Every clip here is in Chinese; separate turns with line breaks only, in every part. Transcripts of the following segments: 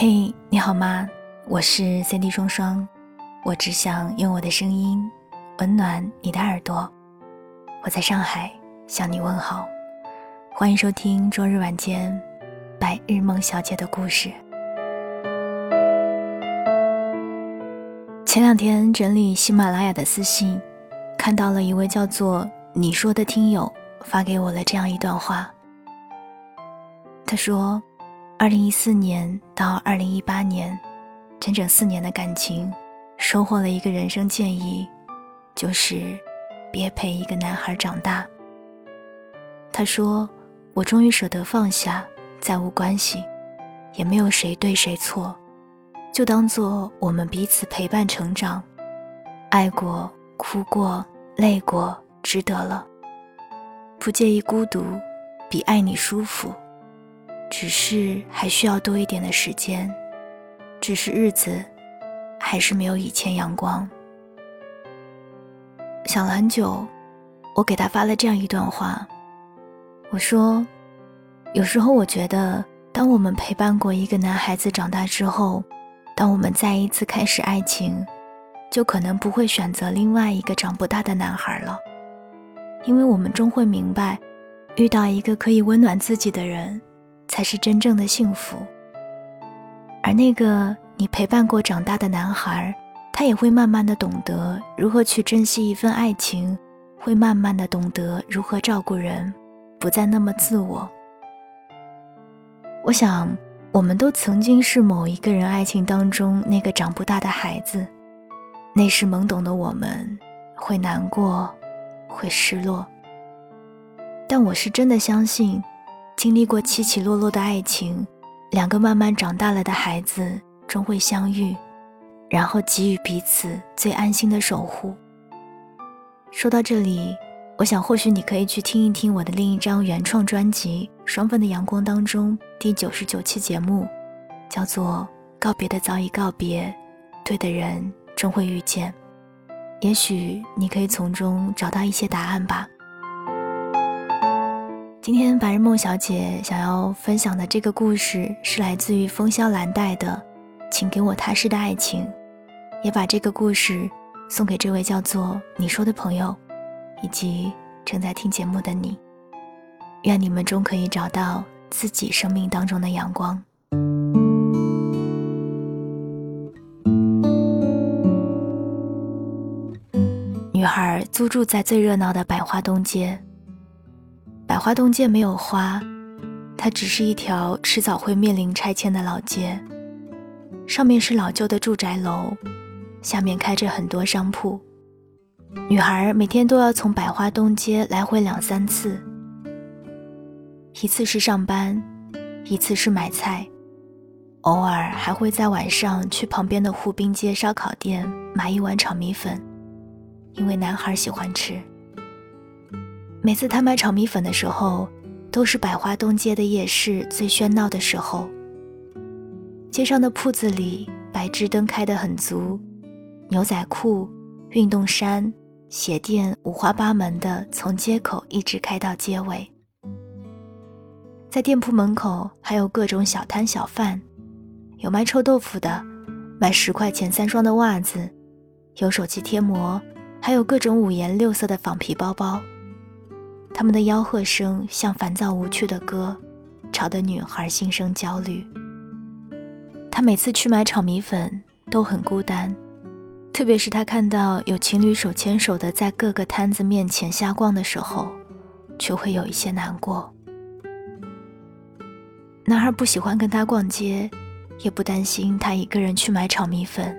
嘿，你好吗？我是三 D 双双，我只想用我的声音温暖你的耳朵。我在上海向你问好，欢迎收听周日晚间白日梦小姐的故事。前两天整理喜马拉雅的私信，看到了一位叫做“你说”的听友发给我了这样一段话。他说。二零一四年到二零一八年，整整四年的感情，收获了一个人生建议，就是别陪一个男孩长大。他说：“我终于舍得放下，再无关系，也没有谁对谁错，就当做我们彼此陪伴成长，爱过、哭过、累过，值得了。不介意孤独，比爱你舒服。”只是还需要多一点的时间，只是日子还是没有以前阳光。想了很久，我给他发了这样一段话，我说：“有时候我觉得，当我们陪伴过一个男孩子长大之后，当我们再一次开始爱情，就可能不会选择另外一个长不大的男孩了，因为我们终会明白，遇到一个可以温暖自己的人。”才是真正的幸福。而那个你陪伴过长大的男孩，他也会慢慢的懂得如何去珍惜一份爱情，会慢慢的懂得如何照顾人，不再那么自我。我想，我们都曾经是某一个人爱情当中那个长不大的孩子，那时懵懂的我们，会难过，会失落。但我是真的相信。经历过起起落落的爱情，两个慢慢长大了的孩子终会相遇，然后给予彼此最安心的守护。说到这里，我想或许你可以去听一听我的另一张原创专辑《双份的阳光》当中第九十九期节目，叫做《告别的早已告别，对的人终会遇见》，也许你可以从中找到一些答案吧。今天白日梦小姐想要分享的这个故事是来自于风萧兰黛的，请给我踏实的爱情，也把这个故事送给这位叫做你说的朋友，以及正在听节目的你。愿你们终可以找到自己生命当中的阳光。女孩租住在最热闹的百花东街。百花东街没有花，它只是一条迟早会面临拆迁的老街。上面是老旧的住宅楼，下面开着很多商铺。女孩每天都要从百花东街来回两三次，一次是上班，一次是买菜，偶尔还会在晚上去旁边的湖滨街烧烤店买一碗炒米粉，因为男孩喜欢吃。每次他买炒米粉的时候，都是百花东街的夜市最喧闹的时候。街上的铺子里，白炽灯开得很足，牛仔裤、运动衫、鞋店五花八门的从街口一直开到街尾。在店铺门口还有各种小摊小贩，有卖臭豆腐的，卖十块钱三双的袜子，有手机贴膜，还有各种五颜六色的仿皮包包。他们的吆喝声像烦躁无趣的歌，吵得女孩心生焦虑。她每次去买炒米粉都很孤单，特别是她看到有情侣手牵手的在各个摊子面前瞎逛的时候，就会有一些难过。男孩不喜欢跟她逛街，也不担心她一个人去买炒米粉。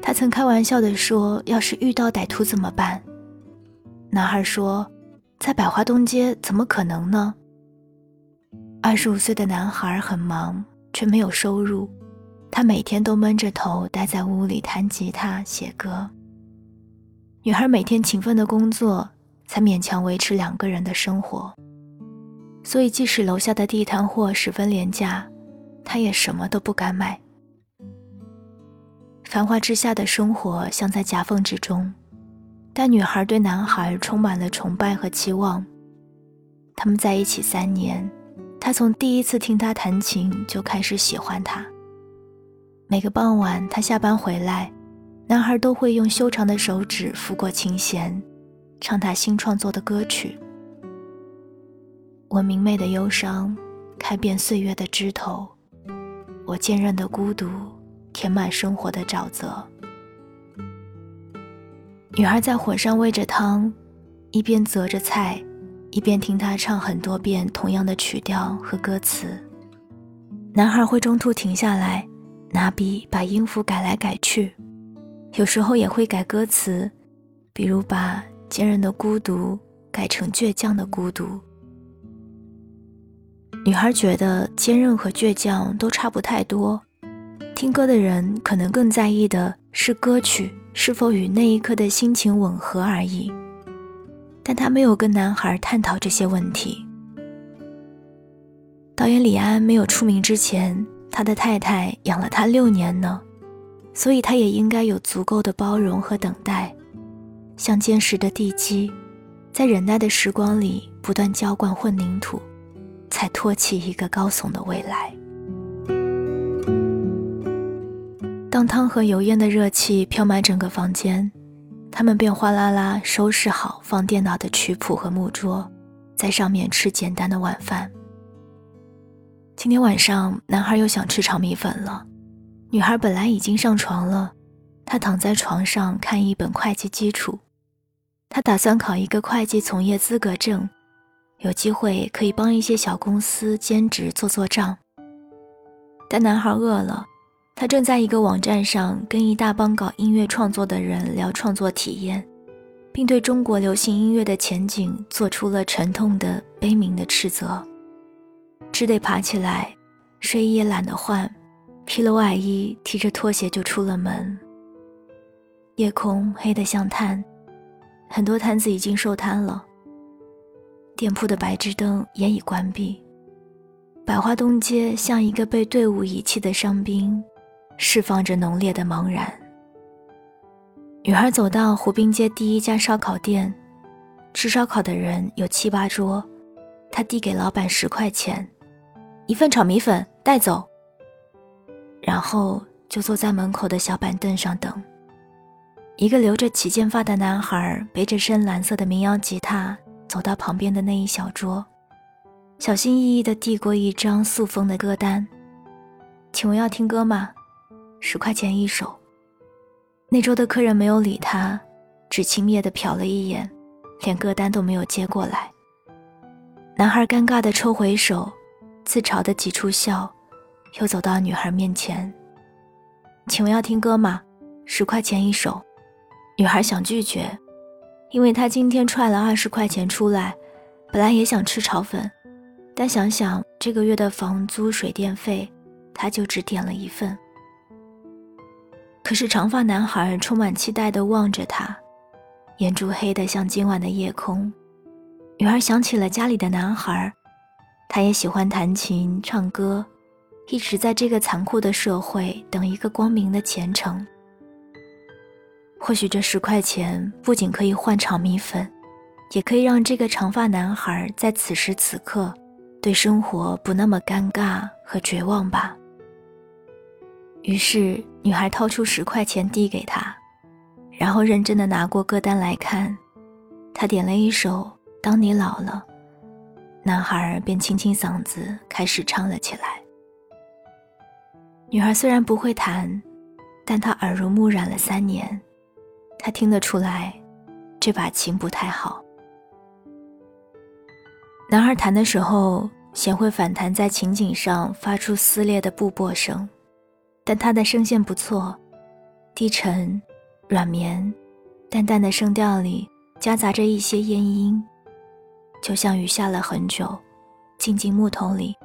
他曾开玩笑地说：“要是遇到歹徒怎么办？”男孩说。在百花东街怎么可能呢？二十五岁的男孩很忙，却没有收入。他每天都闷着头待在屋里弹吉他、写歌。女孩每天勤奋的工作，才勉强维持两个人的生活。所以，即使楼下的地摊货十分廉价，她也什么都不敢买。繁华之下的生活像在夹缝之中。但女孩对男孩充满了崇拜和期望。他们在一起三年，她从第一次听他弹琴就开始喜欢他，每个傍晚，他下班回来，男孩都会用修长的手指拂过琴弦，唱他新创作的歌曲。我明媚的忧伤，开遍岁月的枝头；我坚韧的孤独，填满生活的沼泽。女孩在火上煨着汤，一边择着菜，一边听他唱很多遍同样的曲调和歌词。男孩会中途停下来，拿笔把音符改来改去，有时候也会改歌词，比如把“坚韧的孤独”改成“倔强的孤独”。女孩觉得坚韧和倔强都差不太多，听歌的人可能更在意的是歌曲。是否与那一刻的心情吻合而已，但他没有跟男孩探讨这些问题。导演李安没有出名之前，他的太太养了他六年呢，所以他也应该有足够的包容和等待，像坚实的地基，在忍耐的时光里不断浇灌混凝土，才托起一个高耸的未来。当汤和油烟的热气飘满整个房间，他们便哗啦啦收拾好放电脑的曲谱和木桌，在上面吃简单的晚饭。今天晚上，男孩又想吃炒米粉了。女孩本来已经上床了，她躺在床上看一本会计基础。她打算考一个会计从业资格证，有机会可以帮一些小公司兼职做做账。但男孩饿了。他正在一个网站上跟一大帮搞音乐创作的人聊创作体验，并对中国流行音乐的前景做出了沉痛的、悲鸣的斥责。只得爬起来，睡衣也懒得换，披了外衣，提着拖鞋就出了门。夜空黑得像炭，很多摊子已经收摊了，店铺的白炽灯也已关闭。百花东街像一个被队伍遗弃的伤兵。释放着浓烈的茫然。女孩走到湖滨街第一家烧烤店，吃烧烤的人有七八桌。她递给老板十块钱，一份炒米粉带走。然后就坐在门口的小板凳上等。一个留着齐肩发的男孩背着深蓝色的民谣吉他走到旁边的那一小桌，小心翼翼地递过一张塑封的歌单：“请问要听歌吗？”十块钱一首。那桌的客人没有理他，只轻蔑地瞟了一眼，连歌单都没有接过来。男孩尴尬地抽回手，自嘲地挤出笑，又走到女孩面前：“请问要听歌吗？十块钱一首。”女孩想拒绝，因为她今天揣了二十块钱出来，本来也想吃炒粉，但想想这个月的房租、水电费，她就只点了一份。可是长发男孩充满期待地望着她，眼珠黑得像今晚的夜空。女孩想起了家里的男孩，他也喜欢弹琴唱歌，一直在这个残酷的社会等一个光明的前程。或许这十块钱不仅可以换炒米粉，也可以让这个长发男孩在此时此刻对生活不那么尴尬和绝望吧。于是，女孩掏出十块钱递给他，然后认真的拿过歌单来看。他点了一首《当你老了》，男孩便清清嗓子开始唱了起来。女孩虽然不会弹，但她耳濡目染了三年，她听得出来，这把琴不太好。男孩弹的时候，弦会反弹在琴颈上，发出撕裂的布帛声。但他的声线不错，低沉、软绵、淡淡的声调里夹杂着一些咽音，就像雨下了很久，静静木桶里，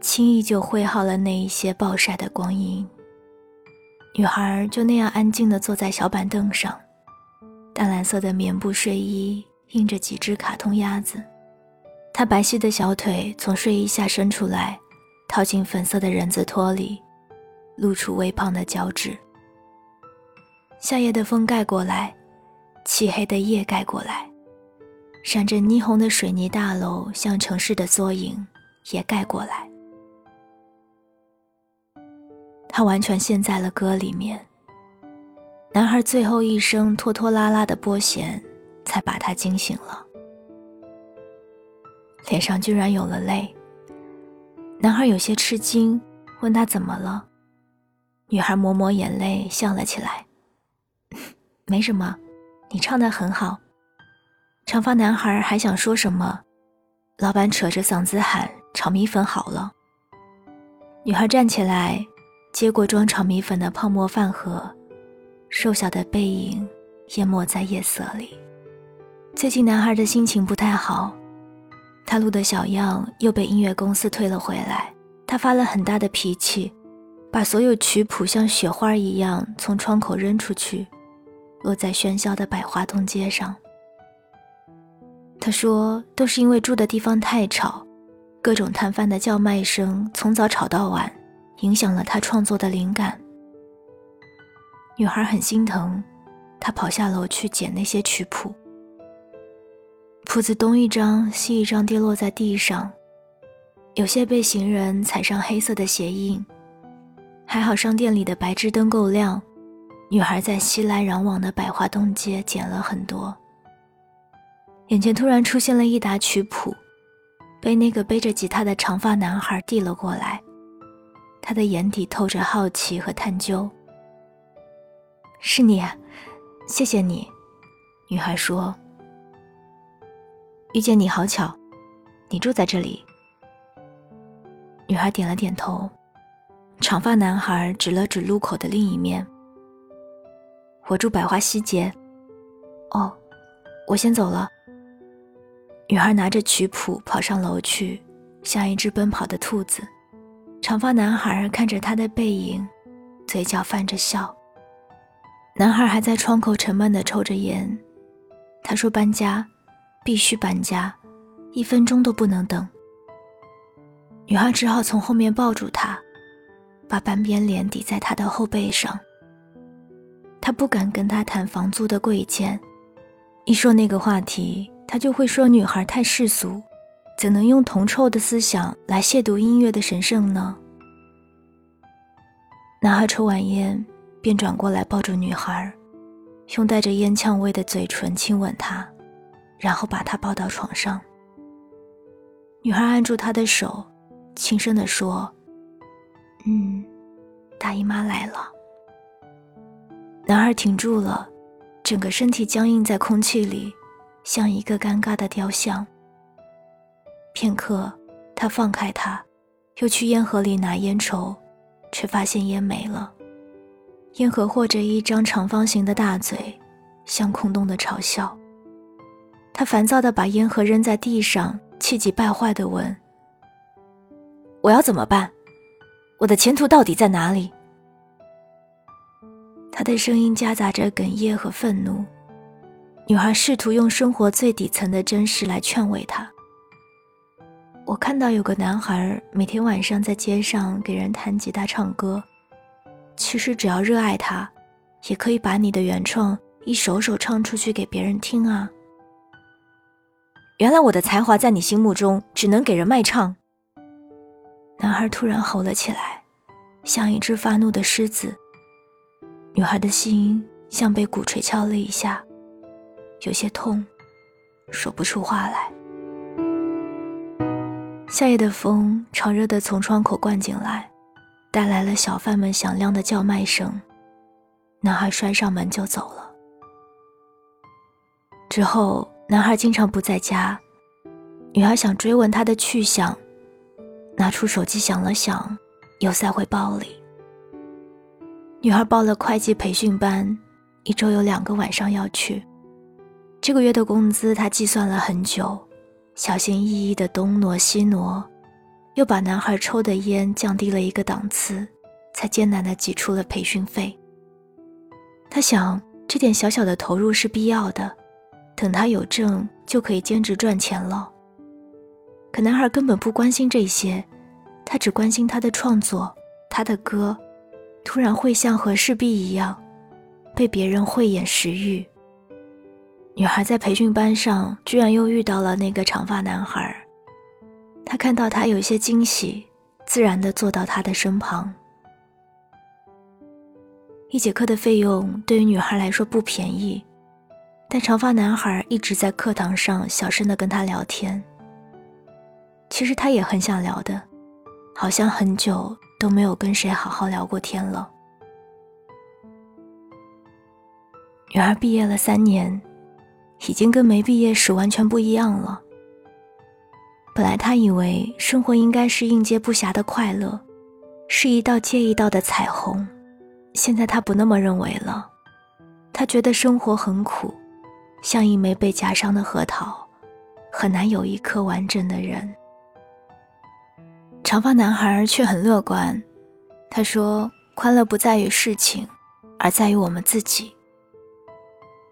轻易就挥耗了那一些暴晒的光阴。女孩就那样安静地坐在小板凳上，淡蓝色的棉布睡衣印着几只卡通鸭子，她白皙的小腿从睡衣下伸出来，套进粉色的人字拖里。露出微胖的脚趾。夏夜的风盖过来，漆黑的夜盖过来，闪着霓虹的水泥大楼像城市的缩影也盖过来。他完全陷在了歌里面。男孩最后一声拖拖拉拉的拨弦，才把他惊醒了。脸上居然有了泪。男孩有些吃惊，问他怎么了。女孩抹抹眼泪，笑了起来：“ 没什么，你唱的很好。”长发男孩还想说什么，老板扯着嗓子喊：“炒米粉好了！”女孩站起来，接过装炒米粉的泡沫饭盒，瘦小的背影淹没在夜色里。最近男孩的心情不太好。他录的小样又被音乐公司退了回来，他发了很大的脾气，把所有曲谱像雪花一样从窗口扔出去，落在喧嚣的百花东街上。他说：“都是因为住的地方太吵，各种摊贩的叫卖声从早吵到晚，影响了他创作的灵感。”女孩很心疼，她跑下楼去捡那些曲谱。谱子东一张西一张跌落在地上，有些被行人踩上黑色的鞋印。还好商店里的白炽灯够亮，女孩在熙来攘往的百花东街捡了很多。眼前突然出现了一沓曲谱，被那个背着吉他的长发男孩递了过来，他的眼底透着好奇和探究。是你，谢谢你，女孩说。遇见你好巧，你住在这里。女孩点了点头，长发男孩指了指路口的另一面。我住百花西街。哦，我先走了。女孩拿着曲谱跑上楼去，像一只奔跑的兔子。长发男孩看着她的背影，嘴角泛着笑。男孩还在窗口沉闷地抽着烟。他说：“搬家。”必须搬家，一分钟都不能等。女孩只好从后面抱住他，把半边脸抵在他的后背上。他不敢跟他谈房租的贵贱，一说那个话题，他就会说女孩太世俗，怎能用铜臭的思想来亵渎音乐的神圣呢？男孩抽完烟，便转过来抱住女孩，用带着烟呛味的嘴唇亲吻她。然后把她抱到床上。女孩按住他的手，轻声地说：“嗯，大姨妈来了。”男孩停住了，整个身体僵硬在空气里，像一个尴尬的雕像。片刻，他放开他，又去烟盒里拿烟抽，却发现烟没了。烟盒或着一张长方形的大嘴，像空洞的嘲笑。他烦躁地把烟盒扔在地上，气急败坏地问：“我要怎么办？我的前途到底在哪里？”他的声音夹杂着哽咽和愤怒。女孩试图用生活最底层的真实来劝慰他。我看到有个男孩每天晚上在街上给人弹吉他唱歌。其实只要热爱他，也可以把你的原创一首首唱出去给别人听啊。原来我的才华在你心目中只能给人卖唱。男孩突然吼了起来，像一只发怒的狮子。女孩的心像被鼓槌敲了一下，有些痛，说不出话来。夏夜的风潮热的从窗口灌进来，带来了小贩们响亮的叫卖声。男孩摔上门就走了。之后。男孩经常不在家，女孩想追问他的去向，拿出手机想了想，又塞回包里。女孩报了会计培训班，一周有两个晚上要去。这个月的工资她计算了很久，小心翼翼的东挪西挪，又把男孩抽的烟降低了一个档次，才艰难的挤出了培训费。她想，这点小小的投入是必要的。等他有证，就可以兼职赚钱了。可男孩根本不关心这些，他只关心他的创作，他的歌，突然会像和氏璧一样，被别人慧眼识玉。女孩在培训班上，居然又遇到了那个长发男孩。他看到他有些惊喜，自然地坐到他的身旁。一节课的费用对于女孩来说不便宜，但长发男孩一直在课堂上小声的跟她聊天。其实他也很想聊的，好像很久都没有跟谁好好聊过天了。女儿毕业了三年，已经跟没毕业时完全不一样了。本来他以为生活应该是应接不暇的快乐，是一道接一道的彩虹，现在他不那么认为了。他觉得生活很苦，像一枚被夹伤的核桃，很难有一颗完整的人。长发男孩却很乐观，他说：“快乐不在于事情，而在于我们自己。”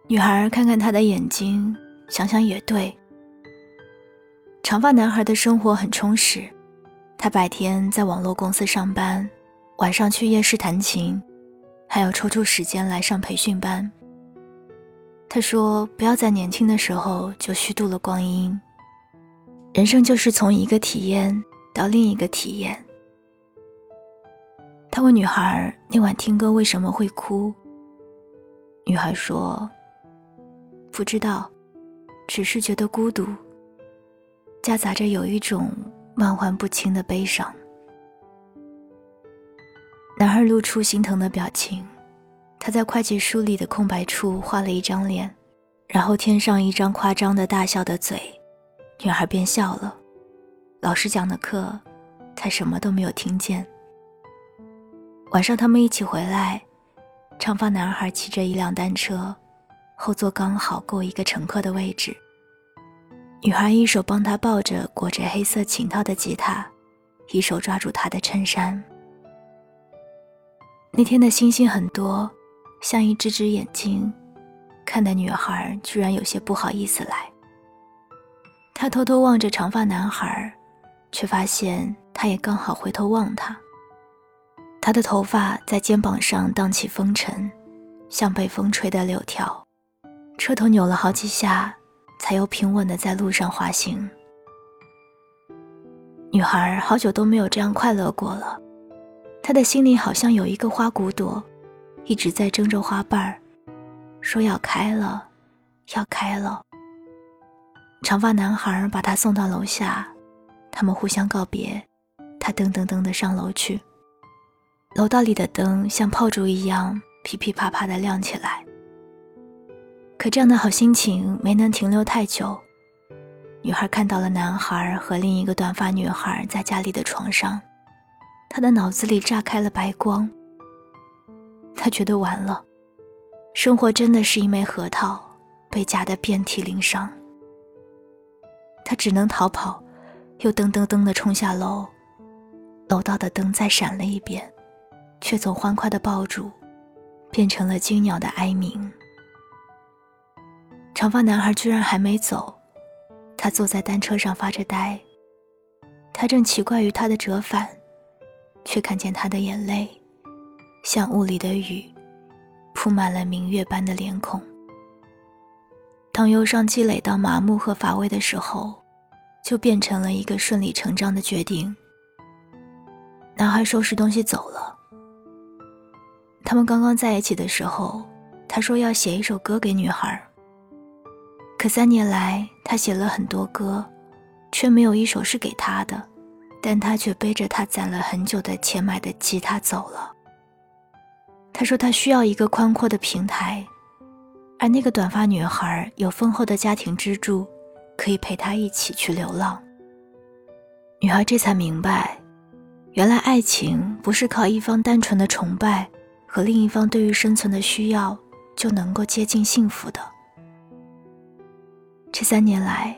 女孩看看他的眼睛，想想也对。长发男孩的生活很充实，他白天在网络公司上班，晚上去夜市弹琴，还要抽出时间来上培训班。他说：“不要在年轻的时候就虚度了光阴，人生就是从一个体验到另一个体验。”他问女孩：“那晚听歌为什么会哭？”女孩说。不知道，只是觉得孤独，夹杂着有一种万万不清的悲伤。男孩露出心疼的表情，他在会计书里的空白处画了一张脸，然后添上一张夸张的大笑的嘴，女孩便笑了。老师讲的课，他什么都没有听见。晚上他们一起回来，长发男孩骑着一辆单车。后座刚好够一个乘客的位置。女孩一手帮他抱着裹着黑色琴套的吉他，一手抓住他的衬衫。那天的星星很多，像一只只眼睛，看的女孩居然有些不好意思来。她偷偷望着长发男孩，却发现他也刚好回头望她。他的头发在肩膀上荡起风尘，像被风吹的柳条。车头扭了好几下，才又平稳的在路上滑行。女孩好久都没有这样快乐过了，她的心里好像有一个花骨朵，一直在争着花瓣儿，说要开了，要开了。长发男孩把她送到楼下，他们互相告别，他噔噔噔的上楼去。楼道里的灯像炮竹一样噼噼啪啪的亮起来。可这样的好心情没能停留太久，女孩看到了男孩和另一个短发女孩在家里的床上，她的脑子里炸开了白光。她觉得完了，生活真的是一枚核桃，被夹得遍体鳞伤。她只能逃跑，又噔噔噔地冲下楼，楼道的灯再闪了一遍，却从欢快的爆竹，变成了惊鸟的哀鸣。长发男孩居然还没走，他坐在单车上发着呆。他正奇怪于他的折返，却看见他的眼泪，像雾里的雨，铺满了明月般的脸孔。当忧伤积累到麻木和乏味的时候，就变成了一个顺理成章的决定。男孩收拾东西走了。他们刚刚在一起的时候，他说要写一首歌给女孩。可三年来，他写了很多歌，却没有一首是给她的。但他却背着他攒了很久的钱买的吉他走了。他说他需要一个宽阔的平台，而那个短发女孩有丰厚的家庭支柱，可以陪他一起去流浪。女孩这才明白，原来爱情不是靠一方单纯的崇拜和另一方对于生存的需要就能够接近幸福的。这三年来，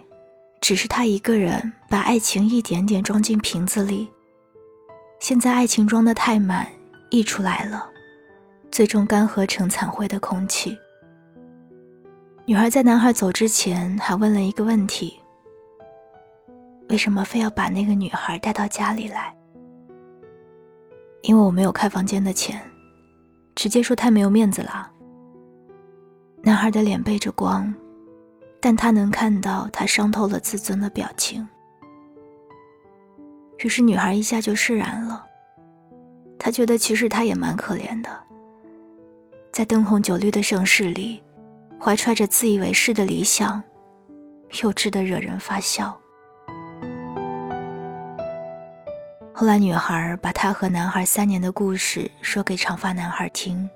只是他一个人把爱情一点点装进瓶子里。现在爱情装得太满，溢出来了，最终干涸成惨灰的空气。女孩在男孩走之前还问了一个问题：为什么非要把那个女孩带到家里来？因为我没有开房间的钱，直接说太没有面子了。男孩的脸背着光。但他能看到他伤透了自尊的表情，于是女孩一下就释然了。她觉得其实他也蛮可怜的，在灯红酒绿的盛世里，怀揣着自以为是的理想，幼稚的惹人发笑。后来，女孩把她和男孩三年的故事说给长发男孩听。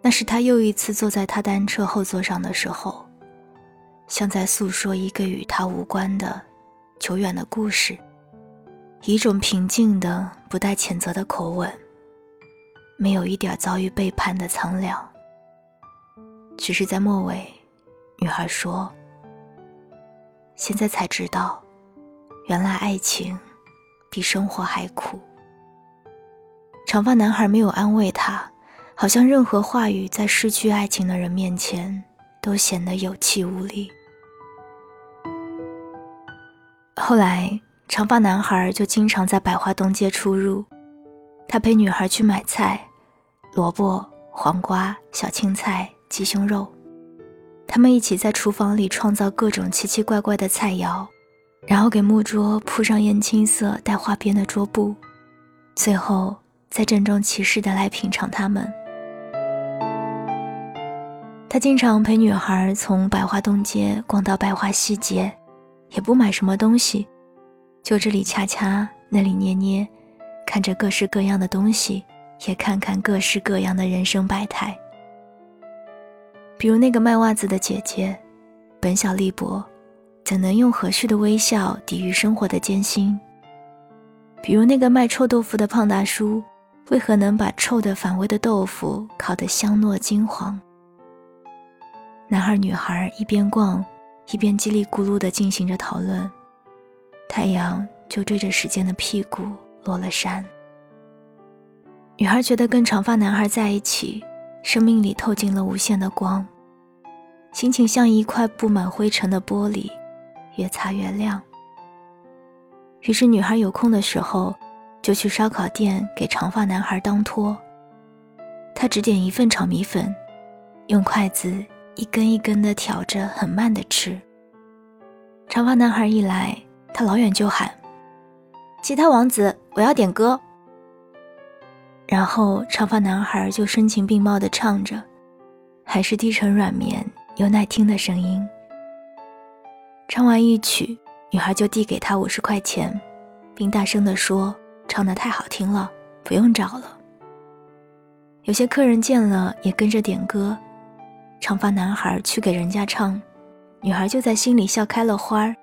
那是他又一次坐在他单车后座上的时候，像在诉说一个与他无关的、久远的故事，以一种平静的、不带谴责的口吻，没有一点遭遇背叛的苍凉。只是在末尾，女孩说：“现在才知道，原来爱情比生活还苦。”长发男孩没有安慰她。好像任何话语在失去爱情的人面前都显得有气无力。后来，长发男孩就经常在百花东街出入，他陪女孩去买菜，萝卜、黄瓜、小青菜、鸡胸肉，他们一起在厨房里创造各种奇奇怪怪的菜肴，然后给木桌铺上烟青色带花边的桌布，最后再郑重其事地来品尝它们。他经常陪女孩从百花东街逛到百花西街，也不买什么东西，就这里掐掐，那里捏捏，看着各式各样的东西，也看看各式各样的人生百态。比如那个卖袜子的姐姐，本小利薄，怎能用和煦的微笑抵御生活的艰辛？比如那个卖臭豆腐的胖大叔，为何能把臭的反胃的豆腐烤得香糯金黄？男孩女孩一边逛，一边叽里咕噜地进行着讨论。太阳就追着时间的屁股落了山。女孩觉得跟长发男孩在一起，生命里透进了无限的光，心情像一块布满灰尘的玻璃，越擦越亮。于是，女孩有空的时候，就去烧烤店给长发男孩当托。她只点一份炒米粉，用筷子。一根一根的挑着，很慢的吃。长发男孩一来，他老远就喊：“吉他王子，我要点歌。”然后长发男孩就声情并茂的唱着，还是低沉软绵又耐听的声音。唱完一曲，女孩就递给他五十块钱，并大声地说：“唱得太好听了，不用找了。”有些客人见了，也跟着点歌。长发男孩去给人家唱，女孩就在心里笑开了花儿，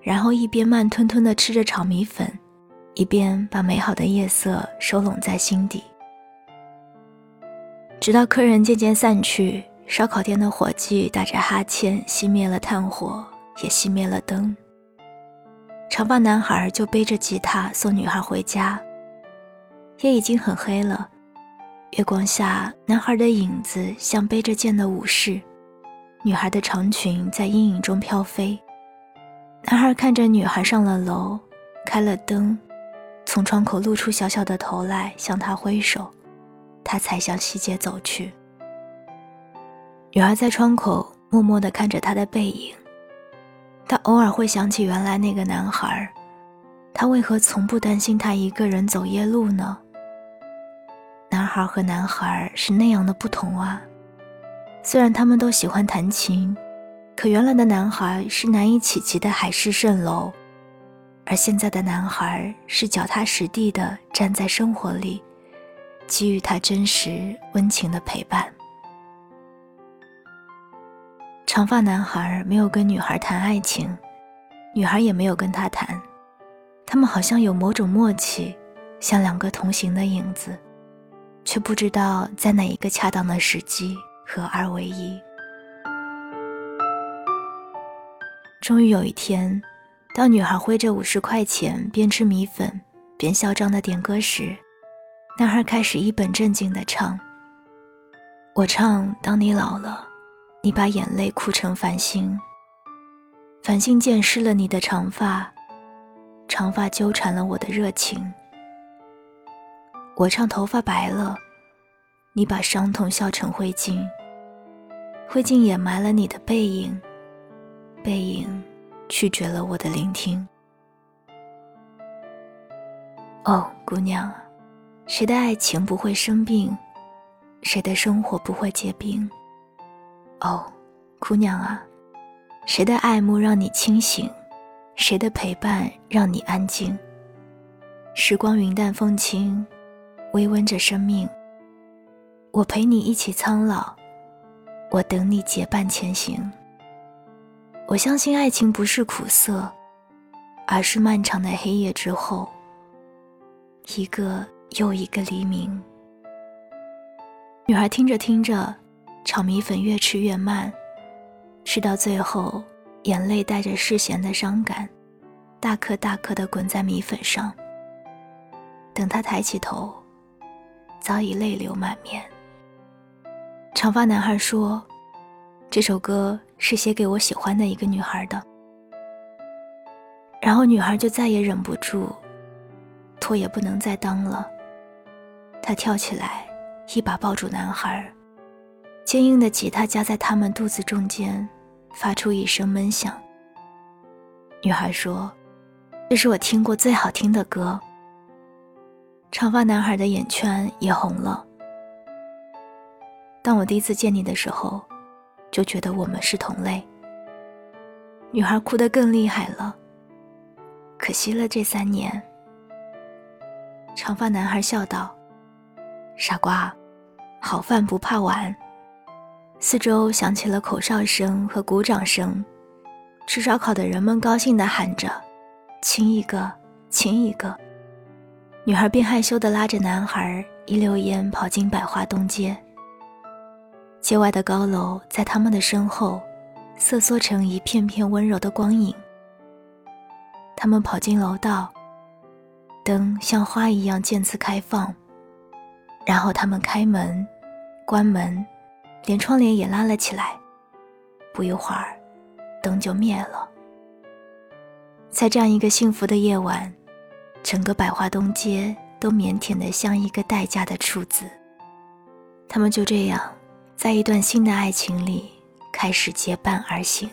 然后一边慢吞吞地吃着炒米粉，一边把美好的夜色收拢在心底。直到客人渐渐散去，烧烤店的伙计打着哈欠熄灭了炭火，也熄灭了灯。长发男孩就背着吉他送女孩回家。夜已经很黑了。月光下，男孩的影子像背着剑的武士，女孩的长裙在阴影中飘飞。男孩看着女孩上了楼，开了灯，从窗口露出小小的头来向他挥手，他才向西街走去。女孩在窗口默默地看着他的背影，她偶尔会想起原来那个男孩，他为何从不担心他一个人走夜路呢？男孩和男孩是那样的不同啊！虽然他们都喜欢弹琴，可原来的男孩是难以企及的海市蜃楼，而现在的男孩是脚踏实地的站在生活里，给予他真实温情的陪伴。长发男孩没有跟女孩谈爱情，女孩也没有跟他谈，他们好像有某种默契，像两个同行的影子。却不知道在哪一个恰当的时机合二为一。终于有一天，当女孩挥着五十块钱边吃米粉边嚣张的点歌时，男孩开始一本正经的唱：“我唱，当你老了，你把眼泪哭成繁星，繁星溅湿了你的长发，长发纠缠了我的热情。”我唱头发白了，你把伤痛笑成灰烬，灰烬掩埋了你的背影，背影拒绝了我的聆听。哦，姑娘，谁的爱情不会生病？谁的生活不会结冰？哦，姑娘啊，谁的爱慕让你清醒？谁的陪伴让你安静？时光云淡风轻，微温着生命。我陪你一起苍老，我等你结伴前行。我相信爱情不是苦涩，而是漫长的黑夜之后，一个又一个黎明。女孩听着听着，炒米粉越吃越慢，吃到最后，眼泪带着世贤的伤感，大颗大颗的滚在米粉上。等她抬起头，早已泪流满面。长发男孩说：“这首歌是写给我喜欢的一个女孩的。”然后女孩就再也忍不住，拖也不能再当了。她跳起来，一把抱住男孩，坚硬的吉他夹在他们肚子中间，发出一声闷响。女孩说：“这是我听过最好听的歌。”长发男孩的眼圈也红了。当我第一次见你的时候，就觉得我们是同类。女孩哭得更厉害了。可惜了这三年。长发男孩笑道：“傻瓜，好饭不怕晚。”四周响起了口哨声和鼓掌声，吃烧烤的人们高兴地喊着：“亲一个，亲一个。”女孩便害羞地拉着男孩一溜烟跑进百花东街。街外的高楼在他们的身后，瑟缩成一片片温柔的光影。他们跑进楼道，灯像花一样渐次开放，然后他们开门、关门，连窗帘也拉了起来。不一会儿，灯就灭了。在这样一个幸福的夜晚，整个百花东街都腼腆的像一个待嫁的处子。他们就这样。在一段新的爱情里，开始结伴而行。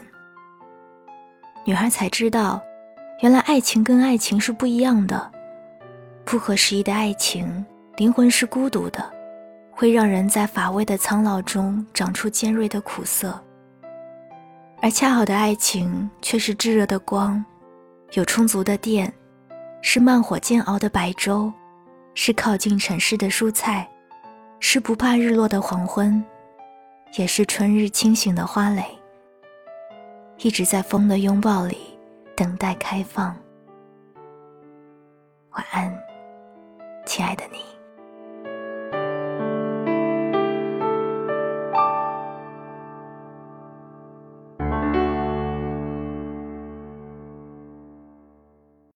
女孩才知道，原来爱情跟爱情是不一样的。不合时宜的爱情，灵魂是孤独的，会让人在乏味的苍老中长出尖锐的苦涩。而恰好的爱情，却是炙热的光，有充足的电，是慢火煎熬的白粥，是靠近城市的蔬菜，是不怕日落的黄昏。也是春日清醒的花蕾，一直在风的拥抱里等待开放。晚安，亲爱的你。